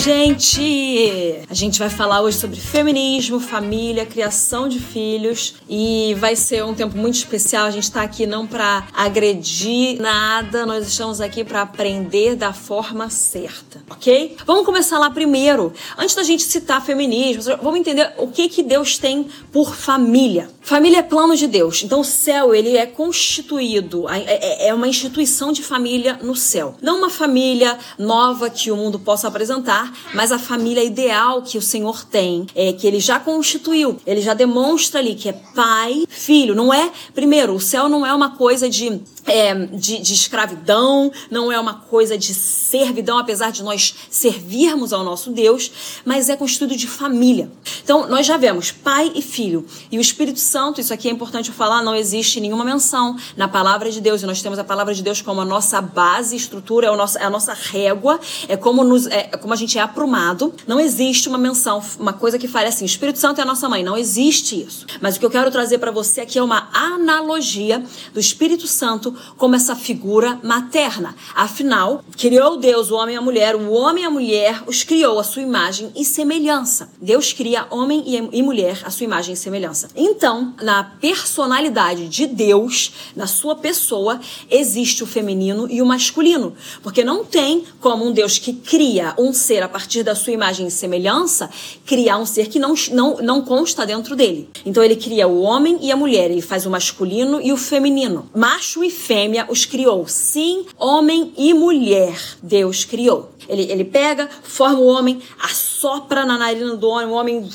gente! A gente vai falar hoje sobre feminismo, família, criação de filhos e vai ser um tempo muito especial. A gente está aqui não para agredir nada, nós estamos aqui para aprender da forma certa, ok? Vamos começar lá primeiro. Antes da gente citar feminismo, vamos entender o que que Deus tem por família. Família é plano de Deus. Então o céu ele é constituído, é, é, é uma instituição de família no céu. Não uma família nova que o mundo possa apresentar, mas a família ideal que o Senhor tem, é que ele já constituiu, ele já demonstra ali que é pai, filho. Não é, primeiro, o céu não é uma coisa de é, de, de, escravidão, não é uma coisa de servidão, apesar de nós servirmos ao nosso Deus, mas é constituído de família. Então, nós já vemos pai e filho. E o Espírito Santo, isso aqui é importante falar, não existe nenhuma menção na palavra de Deus. E nós temos a palavra de Deus como a nossa base, estrutura, é, o nosso, é a nossa régua, é como, nos, é, é como a gente é aprumado. Não existe uma menção, uma coisa que fale assim: Espírito Santo é a nossa mãe. Não existe isso. Mas o que eu quero trazer para você aqui é uma analogia do Espírito Santo como essa figura materna. Afinal, criou Deus o homem e a mulher, o homem e a mulher os criou a sua imagem e semelhança. Deus cria homem e mulher a sua imagem e semelhança. Então, na personalidade de Deus, na sua pessoa, existe o feminino e o masculino. Porque não tem como um Deus que cria um ser a partir da sua imagem e semelhança, criar um ser que não, não, não consta dentro dele. Então ele cria o homem e a mulher, ele faz o masculino e o feminino. Macho e fêmea os criou. Sim, homem e mulher, Deus criou. Ele, ele pega, forma o homem, assopra na narina do homem, o homem.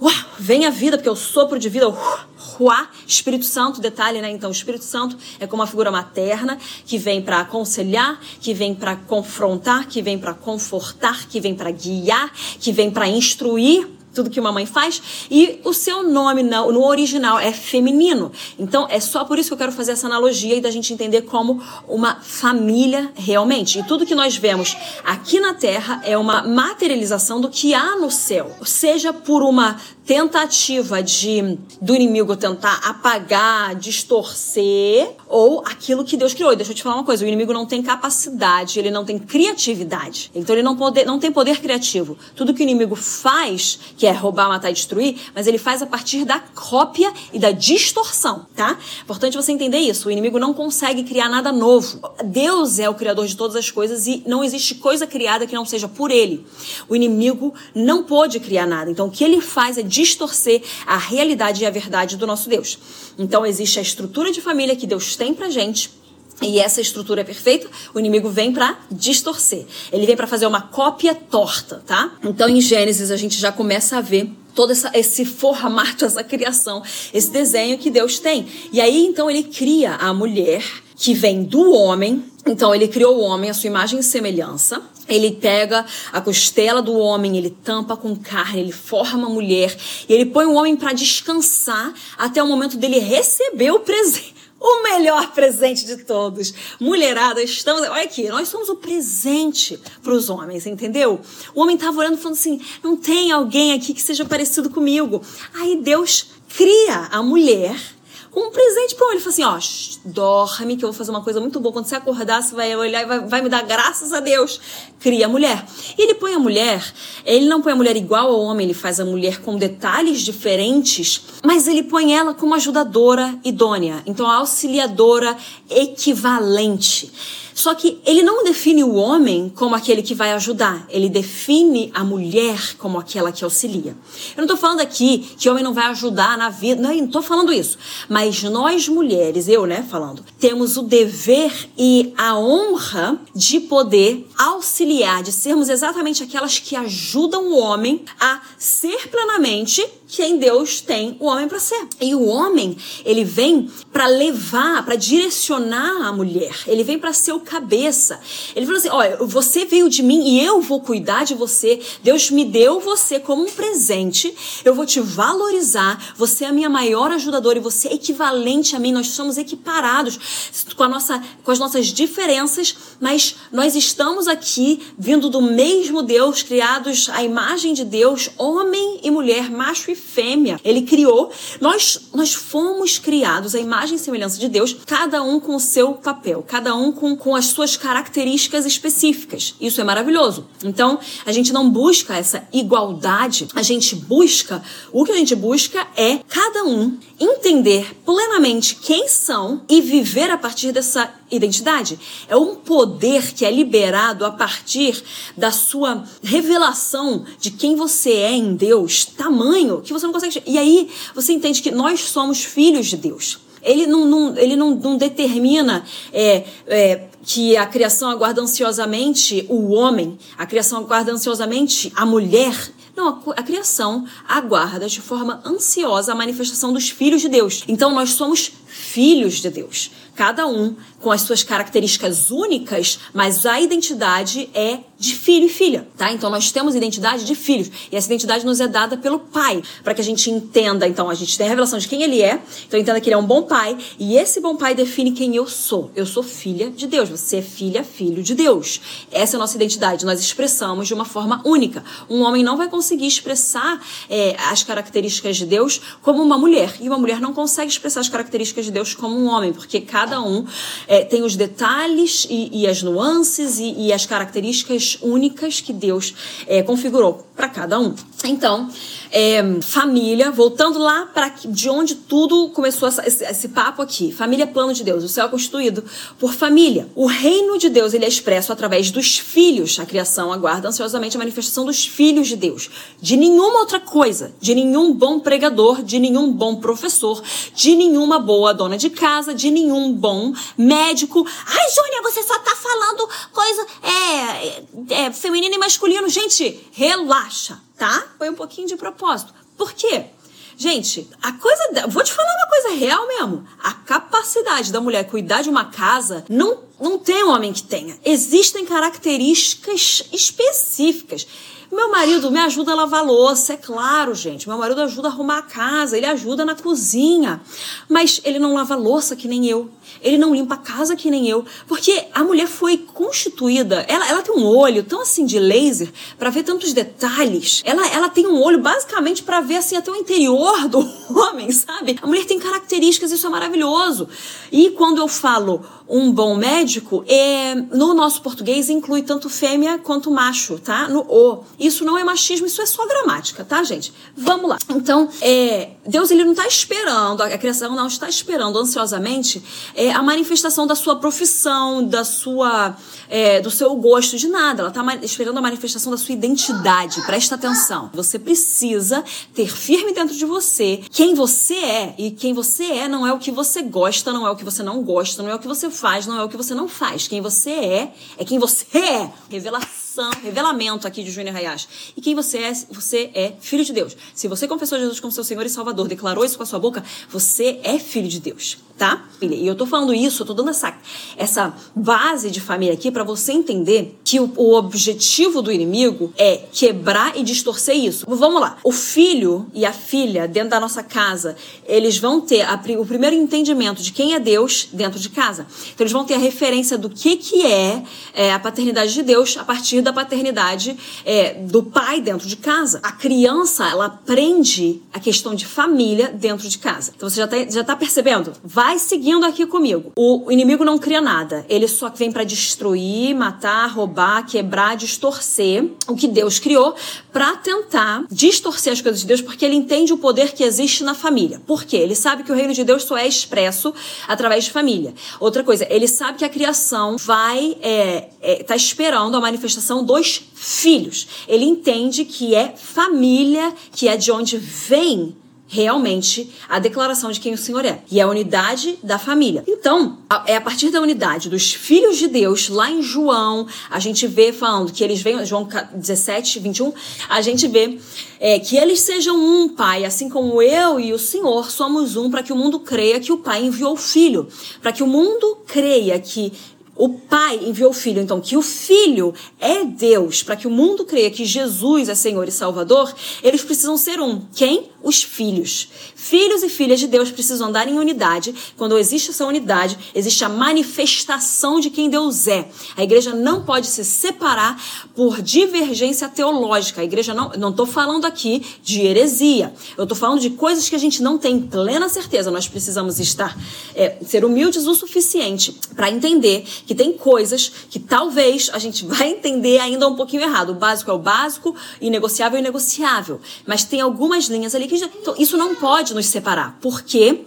Uau, vem a vida, porque é o sopro de vida. Ruá, Espírito Santo, detalhe, né? Então, o Espírito Santo é como uma figura materna que vem para aconselhar, que vem para confrontar, que vem para confortar, que vem para guiar, que vem para instruir tudo que uma mãe faz, e o seu nome no, no original é feminino. Então é só por isso que eu quero fazer essa analogia e da gente entender como uma família realmente. E tudo que nós vemos aqui na Terra é uma materialização do que há no céu, seja por uma tentativa de do inimigo tentar apagar, distorcer, ou aquilo que Deus criou. Deixa eu te falar uma coisa: o inimigo não tem capacidade, ele não tem criatividade. Então ele não, pode, não tem poder criativo. Tudo que o inimigo faz, que é roubar, matar e destruir, mas ele faz a partir da cópia e da distorção, tá? Importante você entender isso. O inimigo não consegue criar nada novo. Deus é o criador de todas as coisas e não existe coisa criada que não seja por ele. O inimigo não pode criar nada. Então o que ele faz é distorcer a realidade e a verdade do nosso Deus. Então existe a estrutura de família que Deus tem pra gente. E essa estrutura é perfeita, o inimigo vem para distorcer. Ele vem para fazer uma cópia torta, tá? Então em Gênesis a gente já começa a ver todo essa, esse formato, essa criação, esse desenho que Deus tem. E aí então ele cria a mulher que vem do homem. Então ele criou o homem à sua imagem e semelhança. Ele pega a costela do homem, ele tampa com carne, ele forma a mulher e ele põe o homem para descansar até o momento dele receber o presente. O melhor presente de todos. Mulherada, estamos. Olha aqui, nós somos o presente para os homens, entendeu? O homem estava orando falando assim: não tem alguém aqui que seja parecido comigo. Aí Deus cria a mulher um presente para ele. Ele falou assim: ó, dorme, que eu vou fazer uma coisa muito boa. Quando você acordar, você vai olhar e vai, vai me dar graças a Deus. Cria a mulher. E ele põe a mulher, ele não põe a mulher igual ao homem, ele faz a mulher com detalhes diferentes, mas ele põe ela como ajudadora idônea. Então, a auxiliadora equivalente. Só que ele não define o homem como aquele que vai ajudar, ele define a mulher como aquela que auxilia. Eu não estou falando aqui que o homem não vai ajudar na vida, não estou falando isso. Mas nós mulheres, eu, né, falando, temos o dever e a honra de poder auxiliar, de sermos exatamente aquelas que ajudam o homem a ser plenamente quem Deus tem o homem para ser. E o homem, ele vem para levar, para direcionar a mulher. Ele vem para ser o cabeça. Ele falou assim: "Olha, você veio de mim e eu vou cuidar de você. Deus me deu você como um presente. Eu vou te valorizar. Você é a minha maior ajudadora e você é equivalente a mim. Nós somos equiparados com a nossa com as nossas diferenças, mas nós estamos aqui vindo do mesmo Deus, criados à imagem de Deus, homem e mulher, macho e fêmea. Ele criou, nós, nós fomos criados à imagem e semelhança de Deus, cada um com o seu papel, cada um com, com as suas características específicas. Isso é maravilhoso. Então, a gente não busca essa igualdade, a gente busca, o que a gente busca é cada um entender plenamente quem são e viver a partir dessa identidade. É um poder que é liberado a partir da sua revelação de quem você é em Deus, tamanho que você não consegue. E aí você entende que nós somos filhos de Deus. Ele não, não ele não, não determina é, é, que a criação aguarda ansiosamente o homem, a criação aguarda ansiosamente a mulher. Não, a, a criação aguarda de forma ansiosa a manifestação dos filhos de Deus. Então nós somos filhos de Deus cada um com as suas características únicas, mas a identidade é de filho e filha, tá? Então nós temos identidade de filhos e essa identidade nos é dada pelo pai, para que a gente entenda, então a gente tem a revelação de quem ele é, então entenda que ele é um bom pai e esse bom pai define quem eu sou. Eu sou filha de Deus, você é filha, filho de Deus. Essa é a nossa identidade, nós expressamos de uma forma única. Um homem não vai conseguir expressar é, as características de Deus como uma mulher e uma mulher não consegue expressar as características de Deus como um homem, porque cada um é, tem os detalhes e, e as nuances e, e, as características únicas que Deus é, configurou para cada um. Então, é, família, voltando lá para de onde tudo começou essa, esse, esse, papo aqui. Família é plano de Deus. O céu é constituído por família. O reino de Deus ele é expresso através dos filhos. A criação aguarda ansiosamente a manifestação dos filhos de Deus. De nenhuma outra coisa, de nenhum bom pregador, de nenhum bom professor, de nenhuma boa dona de casa, de nenhum bom médico. Ai, Júnia, você só tá falando coisa é, é, feminino e masculino. Gente, relaxa tá? Foi um pouquinho de propósito. Por quê? Gente, a coisa. Vou te falar uma coisa real mesmo. A capacidade da mulher cuidar de uma casa não, não tem homem que tenha. Existem características específicas. Meu marido me ajuda a lavar louça, é claro, gente. Meu marido ajuda a arrumar a casa, ele ajuda na cozinha. Mas ele não lava louça que nem eu. Ele não limpa a casa que nem eu. Porque a mulher foi constituída, ela, ela tem um olho tão assim de laser para ver tantos detalhes. Ela, ela tem um olho basicamente para ver assim até o interior do homem, sabe? A mulher tem características, isso é maravilhoso. E quando eu falo um bom médico, é, no nosso português inclui tanto fêmea quanto macho, tá? No o. Isso não é machismo, isso é só gramática, tá, gente? Vamos lá. Então, é, Deus ele não está esperando, a criação não está esperando ansiosamente é, a manifestação da sua profissão, da sua, é, do seu gosto de nada. Ela está esperando a manifestação da sua identidade. Presta atenção. Você precisa ter firme dentro de você quem você é e quem você é não é o que você gosta, não é o que você não gosta, não é o que você faz, não é o que você não faz. Quem você é é quem você é. Revelação revelação, revelamento aqui de Júnior Hayashi. E quem você é? Você é filho de Deus. Se você confessou Jesus como seu Senhor e Salvador, declarou isso com a sua boca, você é filho de Deus, tá? E eu tô falando isso, eu tô dando essa, essa base de família aqui para você entender que o, o objetivo do inimigo é quebrar e distorcer isso. Vamos lá. O filho e a filha dentro da nossa casa, eles vão ter a, o primeiro entendimento de quem é Deus dentro de casa. Então eles vão ter a referência do que que é, é a paternidade de Deus a partir da paternidade é, do pai dentro de casa. A criança, ela aprende a questão de família dentro de casa. Então você já tá, já tá percebendo? Vai seguindo aqui comigo. O, inimigo não cria nada. Ele só vem para destruir, matar, roubar, quebrar, distorcer o que Deus criou para tentar distorcer as coisas de Deus, porque ele entende o poder que existe na família. Por quê? Ele sabe que o reino de Deus só é expresso através de família. Outra coisa, ele sabe que a criação vai é, é, tá esperando a manifestação são dois filhos. Ele entende que é família, que é de onde vem realmente a declaração de quem o Senhor é. E é a unidade da família. Então, é a partir da unidade dos filhos de Deus, lá em João, a gente vê falando que eles vêm, João 17, 21, a gente vê é, que eles sejam um, Pai, assim como eu e o Senhor somos um, para que o mundo creia que o Pai enviou o Filho. Para que o mundo creia que o Pai enviou o Filho, então que o Filho é Deus, para que o mundo creia que Jesus é Senhor e Salvador, eles precisam ser um. Quem? Os filhos. Filhos e filhas de Deus precisam andar em unidade. Quando existe essa unidade, existe a manifestação de quem Deus é. A igreja não pode se separar por divergência teológica. A igreja não, não estou falando aqui de heresia. Eu estou falando de coisas que a gente não tem plena certeza. Nós precisamos estar, é, ser humildes o suficiente para entender que tem coisas que talvez a gente vai entender ainda um pouquinho errado. O básico é o básico, inegociável é inegociável. Mas tem algumas linhas ali que então, isso não pode nos separar. Porque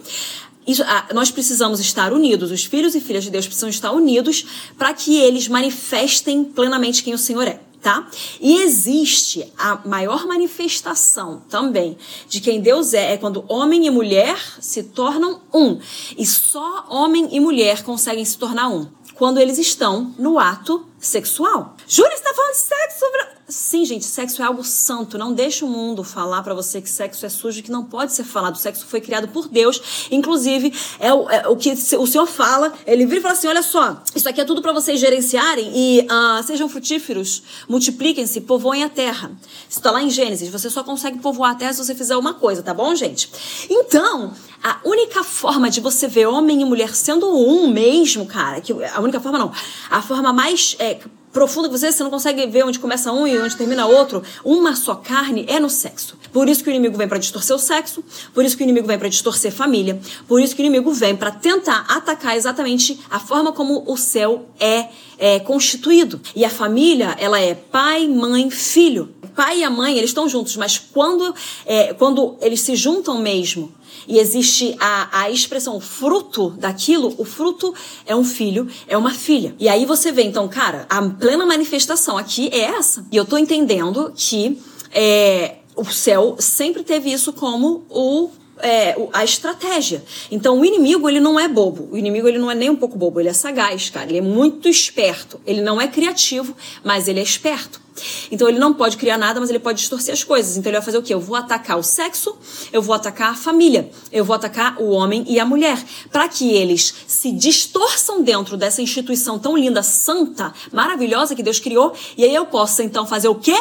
isso, nós precisamos estar unidos, os filhos e filhas de Deus precisam estar unidos para que eles manifestem plenamente quem o Senhor é. Tá? E existe a maior manifestação também de quem Deus é, é quando homem e mulher se tornam um. E só homem e mulher conseguem se tornar um quando eles estão no ato sexual. Júlia está falando de sexo. Sim, gente, sexo é algo santo. Não deixe o mundo falar para você que sexo é sujo, que não pode ser falado. O sexo foi criado por Deus. Inclusive, é o, é o que o Senhor fala. Ele vira e fala assim: olha só, isso aqui é tudo para vocês gerenciarem e uh, sejam frutíferos, multipliquem-se, povoem a terra. Isso está lá em Gênesis. Você só consegue povoar a terra se você fizer uma coisa, tá bom, gente? Então, a única forma de você ver homem e mulher sendo um mesmo, cara, que a única forma não, a forma mais é, profunda que você, você não consegue ver onde começa um e onde termina outro, uma só carne é no sexo. Por isso que o inimigo vem para distorcer o sexo, por isso que o inimigo vem para distorcer família, por isso que o inimigo vem para tentar atacar exatamente a forma como o céu é, é constituído. E a família, ela é pai, mãe, filho. Pai e a mãe, eles estão juntos, mas quando, é, quando eles se juntam mesmo e existe a, a expressão fruto daquilo, o fruto é um filho, é uma filha. E aí você vê, então, cara, a plena manifestação aqui é essa. E eu tô entendendo que é, o céu sempre teve isso como o é, a estratégia. Então, o inimigo, ele não é bobo. O inimigo, ele não é nem um pouco bobo. Ele é sagaz, cara. Ele é muito esperto. Ele não é criativo, mas ele é esperto. Então ele não pode criar nada, mas ele pode distorcer as coisas. Então ele vai fazer o quê? Eu vou atacar o sexo, eu vou atacar a família, eu vou atacar o homem e a mulher, para que eles se distorçam dentro dessa instituição tão linda, santa, maravilhosa que Deus criou, e aí eu possa então fazer o quê?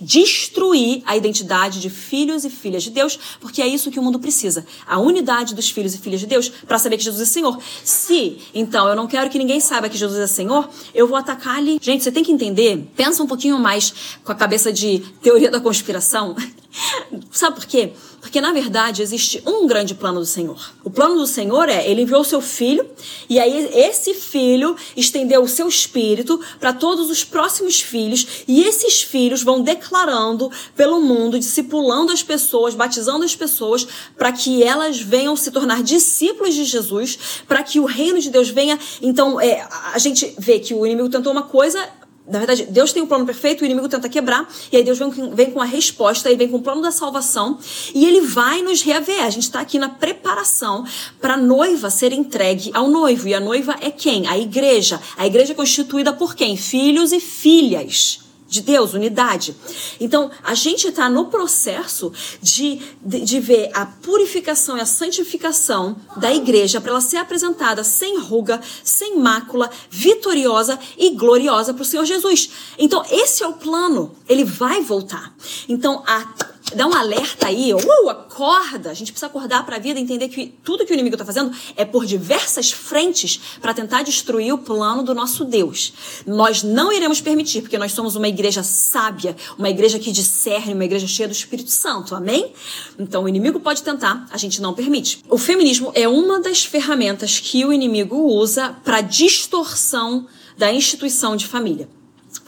Destruir a identidade de filhos e filhas de Deus, porque é isso que o mundo precisa. A unidade dos filhos e filhas de Deus para saber que Jesus é Senhor. Se, então, eu não quero que ninguém saiba que Jesus é Senhor, eu vou atacar ali. Gente, você tem que entender, pensa um pouquinho mais com a cabeça de teoria da conspiração. Sabe por quê? Porque na verdade existe um grande plano do Senhor. O plano do Senhor é ele enviou o seu filho e aí esse filho estendeu o seu espírito para todos os próximos filhos e esses filhos vão declarando pelo mundo, discipulando as pessoas, batizando as pessoas para que elas venham se tornar discípulos de Jesus, para que o reino de Deus venha. Então, é, a gente vê que o inimigo tentou uma coisa, na verdade, Deus tem um plano perfeito, o inimigo tenta quebrar, e aí Deus vem, vem com a resposta, e vem com o plano da salvação, e ele vai nos reaver. A gente está aqui na preparação para a noiva ser entregue ao noivo. E a noiva é quem? A igreja. A igreja é constituída por quem? Filhos e filhas de Deus, unidade. Então, a gente está no processo de, de, de, ver a purificação e a santificação da igreja para ela ser apresentada sem ruga, sem mácula, vitoriosa e gloriosa para o Senhor Jesus. Então, esse é o plano. Ele vai voltar. Então, a dá um alerta aí, uh, acorda. A gente precisa acordar para a vida entender que tudo que o inimigo está fazendo é por diversas frentes para tentar destruir o plano do nosso Deus. Nós não iremos permitir, porque nós somos uma igreja sábia, uma igreja que discerne, uma igreja cheia do Espírito Santo. Amém? Então o inimigo pode tentar, a gente não permite. O feminismo é uma das ferramentas que o inimigo usa para distorção da instituição de família.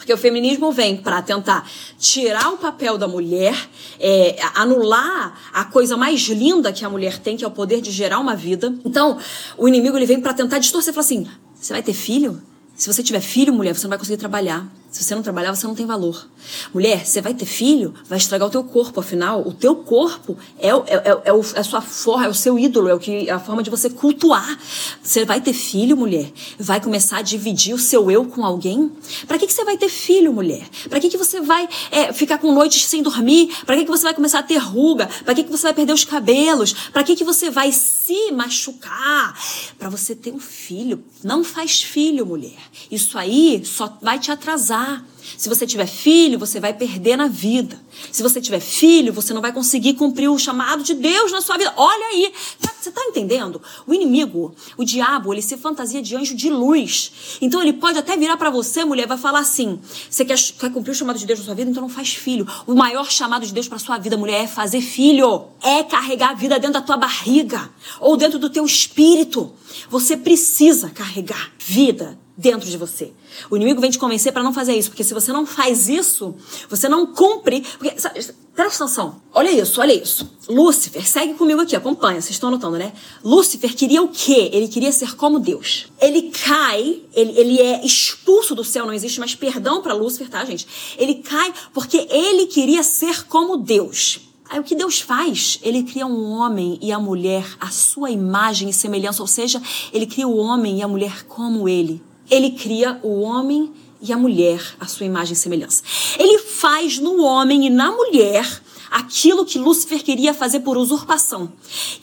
Porque o feminismo vem para tentar tirar o papel da mulher, é, anular a coisa mais linda que a mulher tem, que é o poder de gerar uma vida. Então, o inimigo ele vem para tentar distorcer, falar assim: você vai ter filho? Se você tiver filho, mulher, você não vai conseguir trabalhar. Se você não trabalhar, você não tem valor. Mulher, você vai ter filho, vai estragar o teu corpo, afinal, o teu corpo é, é, é, é, o, é a sua forma, é o seu ídolo, é, o que, é a forma de você cultuar. Você vai ter filho, mulher, vai começar a dividir o seu eu com alguém? Para que, que você vai ter filho, mulher? Para que, que você vai é, ficar com noites sem dormir? Para que, que você vai começar a ter ruga? Para que, que você vai perder os cabelos? Para que, que você vai se machucar? Para você ter um filho. Não faz filho, mulher. Isso aí só vai te atrasar. lá Se você tiver filho, você vai perder na vida. Se você tiver filho, você não vai conseguir cumprir o chamado de Deus na sua vida. Olha aí, tá, você tá entendendo? O inimigo, o diabo, ele se fantasia de anjo de luz. Então ele pode até virar para você, mulher, vai falar assim: você quer, quer cumprir o chamado de Deus na sua vida, então não faz filho. O maior chamado de Deus para sua vida, mulher, é fazer filho. É carregar a vida dentro da tua barriga ou dentro do teu espírito. Você precisa carregar vida dentro de você. O inimigo vem te convencer para não fazer isso, porque se você não faz isso, você não cumpre. Porque, sabe, presta atenção. Olha isso, olha isso. Lúcifer, segue comigo aqui, acompanha, vocês estão anotando, né? Lúcifer queria o quê? Ele queria ser como Deus. Ele cai, ele, ele é expulso do céu, não existe mais perdão para Lúcifer, tá, gente? Ele cai porque ele queria ser como Deus. Aí o que Deus faz? Ele cria um homem e a mulher à sua imagem e semelhança, ou seja, ele cria o homem e a mulher como ele ele cria o homem e a mulher à sua imagem e semelhança. Ele faz no homem e na mulher aquilo que Lúcifer queria fazer por usurpação.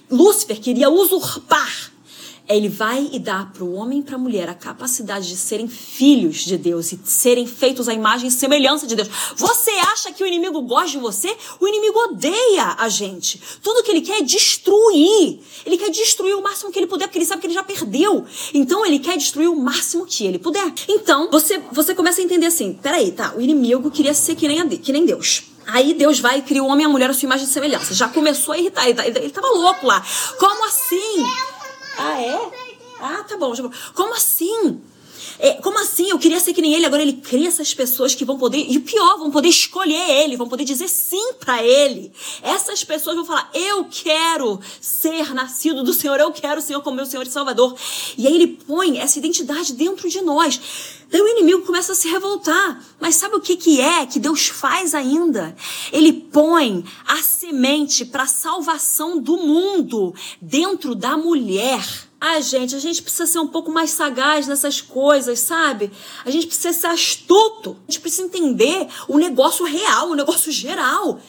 Lúcifer queria usurpar ele vai e dá para o homem e para a mulher a capacidade de serem filhos de Deus e serem feitos à imagem e semelhança de Deus. Você acha que o inimigo gosta de você? O inimigo odeia a gente. Tudo que ele quer é destruir. Ele quer destruir o máximo que ele puder, porque ele sabe que ele já perdeu. Então ele quer destruir o máximo que ele puder. Então você, você começa a entender assim: peraí, tá, o inimigo queria ser que nem, a, que nem Deus. Aí Deus vai e cria o homem e a mulher à sua imagem e semelhança. Já começou a irritar. Ele, tá, ele, ele tava louco lá. Como assim? Ah, é? Ah, tá bom. Como assim? É, como assim? Eu queria ser que nem ele. Agora ele cria essas pessoas que vão poder, e pior, vão poder escolher ele, vão poder dizer sim para ele. Essas pessoas vão falar: Eu quero ser nascido do Senhor, eu quero o Senhor como meu Senhor e Salvador. E aí ele põe essa identidade dentro de nós. Daí o inimigo começa a se revoltar. Mas sabe o que, que é que Deus faz ainda? Ele põe a semente para a salvação do mundo dentro da mulher. Ai, gente, a gente precisa ser um pouco mais sagaz nessas coisas, sabe? A gente precisa ser astuto. A gente precisa entender o negócio real, o negócio geral.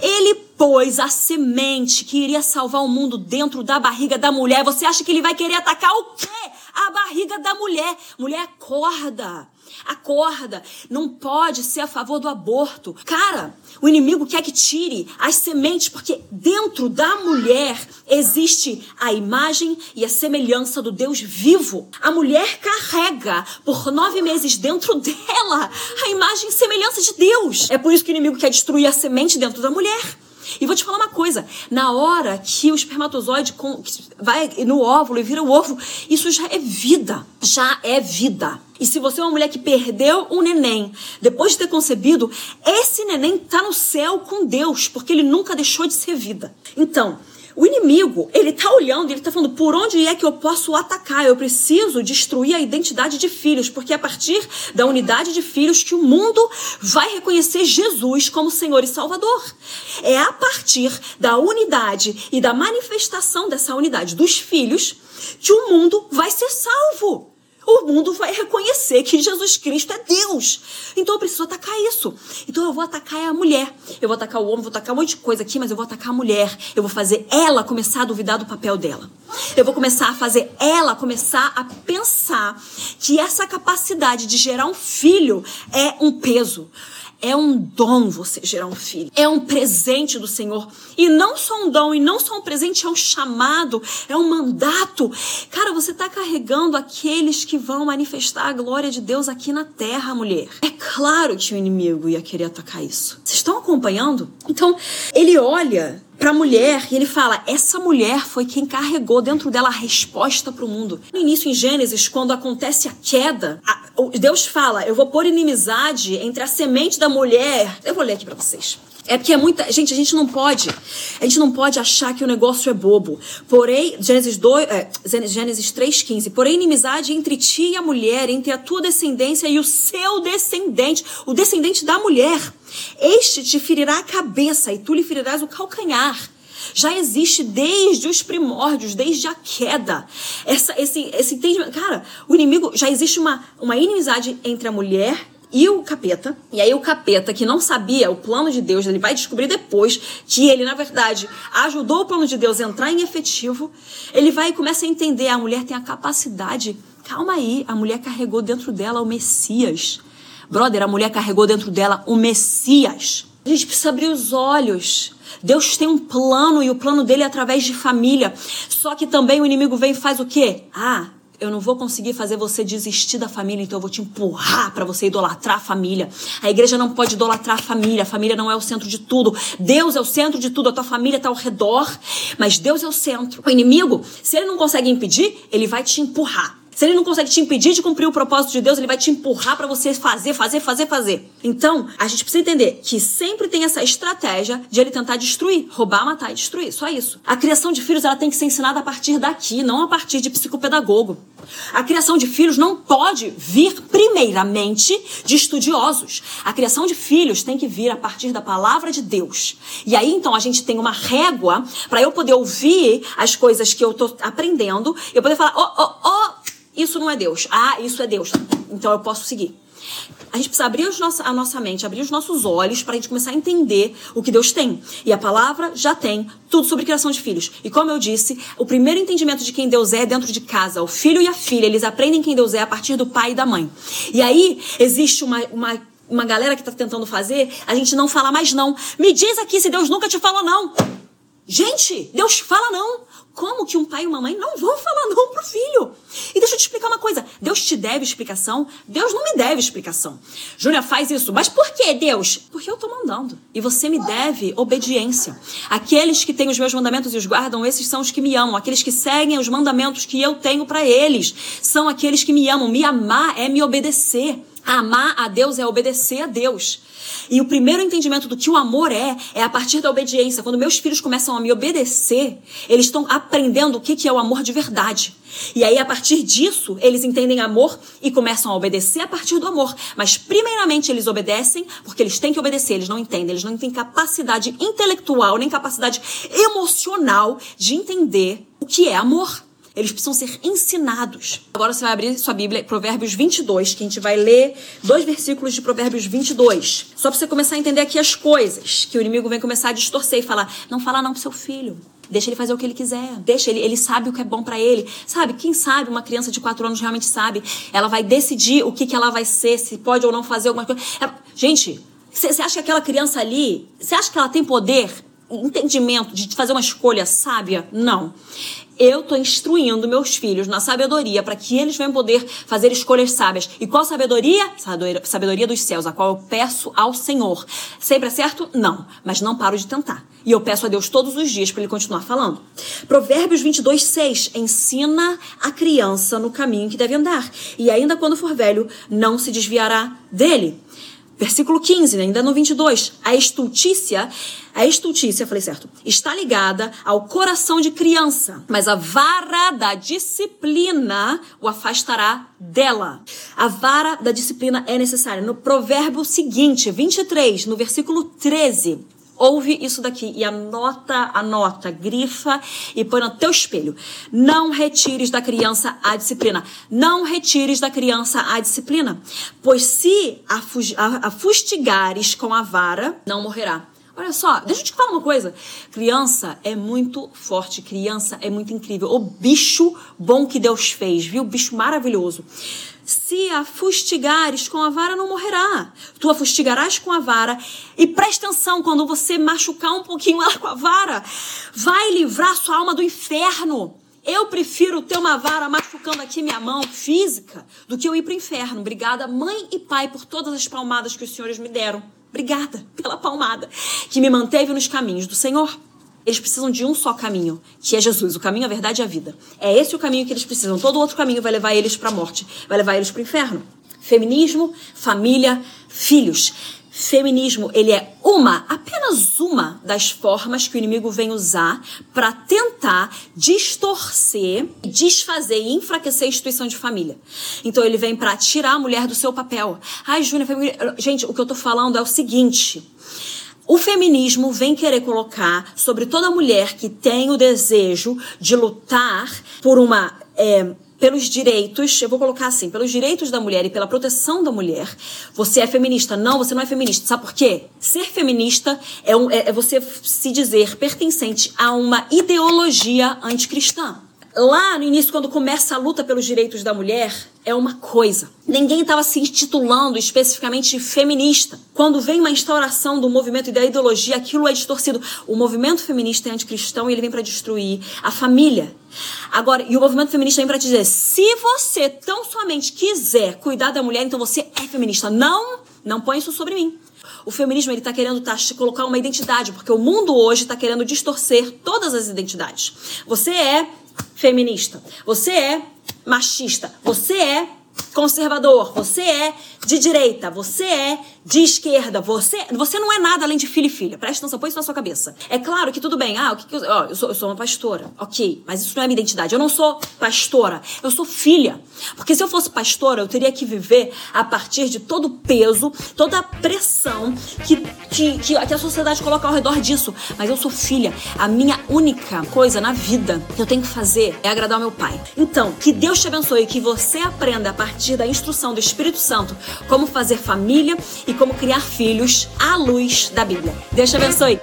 Ele pôs a semente que iria salvar o mundo dentro da barriga da mulher. Você acha que ele vai querer atacar o quê? A barriga da mulher. Mulher, acorda. Acorda, não pode ser a favor do aborto. Cara, o inimigo quer que tire as sementes, porque dentro da mulher existe a imagem e a semelhança do Deus vivo. A mulher carrega por nove meses dentro dela a imagem e semelhança de Deus. É por isso que o inimigo quer destruir a semente dentro da mulher. E vou te falar uma coisa: na hora que o espermatozoide vai no óvulo e vira o ovo, isso já é vida. Já é vida. E se você é uma mulher que perdeu um neném depois de ter concebido, esse neném está no céu com Deus, porque ele nunca deixou de ser vida. Então, o inimigo, ele tá olhando, ele tá falando por onde é que eu posso atacar? Eu preciso destruir a identidade de filhos, porque é a partir da unidade de filhos que o mundo vai reconhecer Jesus como Senhor e Salvador. É a partir da unidade e da manifestação dessa unidade dos filhos que o mundo vai ser salvo o mundo vai reconhecer que Jesus Cristo é Deus. Então eu preciso atacar isso. Então eu vou atacar a mulher. Eu vou atacar o homem, vou atacar um monte de coisa aqui, mas eu vou atacar a mulher. Eu vou fazer ela começar a duvidar do papel dela. Eu vou começar a fazer ela começar a pensar que essa capacidade de gerar um filho é um peso. É um dom você gerar um filho. É um presente do Senhor. E não só um dom, e não só um presente, é um chamado, é um mandato. Cara, você está carregando aqueles que vão manifestar a glória de Deus aqui na terra, mulher. É claro que o inimigo ia querer atacar isso. Vocês estão acompanhando? Então, ele olha para a mulher e ele fala: essa mulher foi quem carregou dentro dela a resposta para o mundo. No início, em Gênesis, quando acontece a queda, a, Deus fala: eu vou pôr inimizade entre a semente da mulher. Eu vou ler aqui para vocês. É porque é muita. Gente, a gente não pode. A gente não pode achar que o negócio é bobo. Porém, Gênesis, 2, é, Gênesis 3,15. Porém, inimizade entre ti e a mulher, entre a tua descendência e o seu descendente, o descendente da mulher. Este te ferirá a cabeça e tu lhe ferirás o calcanhar. Já existe desde os primórdios, desde a queda. Essa, esse, esse entendimento. Cara, o inimigo. Já existe uma, uma inimizade entre a mulher e o capeta. E aí o capeta, que não sabia o plano de Deus, ele vai descobrir depois que ele, na verdade, ajudou o plano de Deus a entrar em efetivo. Ele vai e começa a entender, a mulher tem a capacidade. Calma aí, a mulher carregou dentro dela o Messias. Brother, a mulher carregou dentro dela o Messias. A gente precisa abrir os olhos. Deus tem um plano e o plano dele é através de família. Só que também o inimigo vem e faz o quê? Ah, eu não vou conseguir fazer você desistir da família, então eu vou te empurrar para você idolatrar a família. A igreja não pode idolatrar a família, a família não é o centro de tudo. Deus é o centro de tudo, a tua família está ao redor, mas Deus é o centro. O inimigo, se ele não consegue impedir, ele vai te empurrar. Se ele não consegue te impedir de cumprir o propósito de Deus, ele vai te empurrar para você fazer, fazer, fazer, fazer. Então, a gente precisa entender que sempre tem essa estratégia de ele tentar destruir, roubar, matar e destruir. Só isso. A criação de filhos ela tem que ser ensinada a partir daqui, não a partir de psicopedagogo. A criação de filhos não pode vir primeiramente de estudiosos. A criação de filhos tem que vir a partir da palavra de Deus. E aí então a gente tem uma régua para eu poder ouvir as coisas que eu tô aprendendo, eu poder falar: "Ó, ó, ó, isso não é Deus. Ah, isso é Deus. Então eu posso seguir. A gente precisa abrir a nossa mente, abrir os nossos olhos para a gente começar a entender o que Deus tem. E a palavra já tem tudo sobre criação de filhos. E como eu disse, o primeiro entendimento de quem Deus é é dentro de casa. O filho e a filha, eles aprendem quem Deus é a partir do pai e da mãe. E aí existe uma, uma uma galera que está tentando fazer, a gente não fala mais não. Me diz aqui se Deus nunca te falou não. Gente, Deus fala não. Como que um pai e uma mãe não vão falar não pro filho? E deixa eu te explicar uma coisa. Deus te deve explicação? Deus não me deve explicação. Júlia faz isso. Mas por que, Deus? Porque eu tô mandando. E você me deve obediência. Aqueles que têm os meus mandamentos e os guardam, esses são os que me amam. Aqueles que seguem os mandamentos que eu tenho para eles, são aqueles que me amam. Me amar é me obedecer. Amar a Deus é obedecer a Deus. E o primeiro entendimento do que o amor é, é a partir da obediência. Quando meus filhos começam a me obedecer, eles estão aprendendo o que é o amor de verdade. E aí, a partir disso, eles entendem amor e começam a obedecer a partir do amor. Mas, primeiramente, eles obedecem porque eles têm que obedecer. Eles não entendem. Eles não têm capacidade intelectual nem capacidade emocional de entender o que é amor. Eles precisam ser ensinados. Agora você vai abrir sua Bíblia, Provérbios 22, que a gente vai ler dois versículos de Provérbios 22. Só para você começar a entender aqui as coisas, que o inimigo vem começar a distorcer e falar: não fala não pro seu filho. Deixa ele fazer o que ele quiser. Deixa ele, ele sabe o que é bom para ele. Sabe? Quem sabe uma criança de 4 anos realmente sabe. Ela vai decidir o que, que ela vai ser, se pode ou não fazer alguma coisa. Ela... Gente, você acha que aquela criança ali, você acha que ela tem poder, entendimento de fazer uma escolha sábia? Não eu estou instruindo meus filhos na sabedoria para que eles venham poder fazer escolhas sábias. E qual sabedoria? Sabedoria dos céus, a qual eu peço ao Senhor. Sempre é certo? Não, mas não paro de tentar. E eu peço a Deus todos os dias para ele continuar falando. Provérbios 22, 6. Ensina a criança no caminho que deve andar, e ainda quando for velho, não se desviará dele. Versículo 15, né? ainda no 22. A estultícia, a estultícia, falei certo, está ligada ao coração de criança, mas a vara da disciplina o afastará dela. A vara da disciplina é necessária. No provérbio seguinte, 23, no versículo 13, Ouve isso daqui e anota, anota, grifa e põe no teu espelho. Não retires da criança a disciplina. Não retires da criança a disciplina. Pois se a fustigares com a vara, não morrerá. Olha só, deixa eu te falar uma coisa. Criança é muito forte, criança é muito incrível. O bicho bom que Deus fez, viu? Bicho maravilhoso. Se a fustigares com a vara, não morrerá. Tu a fustigarás com a vara. E presta atenção, quando você machucar um pouquinho ela com a vara, vai livrar sua alma do inferno. Eu prefiro ter uma vara machucando aqui minha mão física do que eu ir para o inferno. Obrigada, mãe e pai, por todas as palmadas que os senhores me deram. Obrigada pela palmada que me manteve nos caminhos do Senhor. Eles precisam de um só caminho, que é Jesus, o caminho, a verdade e a vida. É esse o caminho que eles precisam. Todo outro caminho vai levar eles para a morte, vai levar eles para o inferno. Feminismo, família, filhos. Feminismo, ele é uma, apenas uma das formas que o inimigo vem usar para tentar distorcer, desfazer e enfraquecer a instituição de família. Então ele vem para tirar a mulher do seu papel. Ai, Júlia, gente, o que eu tô falando é o seguinte: o feminismo vem querer colocar sobre toda mulher que tem o desejo de lutar por uma é, pelos direitos, eu vou colocar assim, pelos direitos da mulher e pela proteção da mulher. Você é feminista? Não, você não é feminista. Sabe por quê? Ser feminista é, um, é, é você se dizer pertencente a uma ideologia anticristã. Lá no início, quando começa a luta pelos direitos da mulher, é uma coisa. Ninguém estava se intitulando especificamente feminista. Quando vem uma instauração do movimento e da ideologia, aquilo é distorcido. O movimento feminista é anticristão e ele vem para destruir a família. Agora, e o movimento feminista vem para dizer: se você tão somente quiser cuidar da mulher, então você é feminista. Não, não põe isso sobre mim. O feminismo ele está querendo tá, colocar uma identidade, porque o mundo hoje está querendo distorcer todas as identidades. Você é feminista, você é machista, você é conservador, você é de direita, você é de esquerda, você você não é nada além de filho e filha. Presta atenção, põe isso na sua cabeça. É claro que tudo bem. Ah, o que, que eu, ó, eu sou eu sou uma pastora. OK, mas isso não é minha identidade. Eu não sou pastora, eu sou filha. Porque se eu fosse pastora, eu teria que viver a partir de todo o peso, toda a pressão que, que, que, a sociedade coloca ao redor disso. Mas eu sou filha. A minha única coisa na vida que eu tenho que fazer é agradar ao meu pai. Então, que Deus te abençoe, que você aprenda a partir da instrução do Espírito Santo como fazer família e como criar filhos à luz da Bíblia. Deus te abençoe.